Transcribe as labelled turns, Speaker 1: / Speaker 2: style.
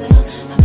Speaker 1: myself.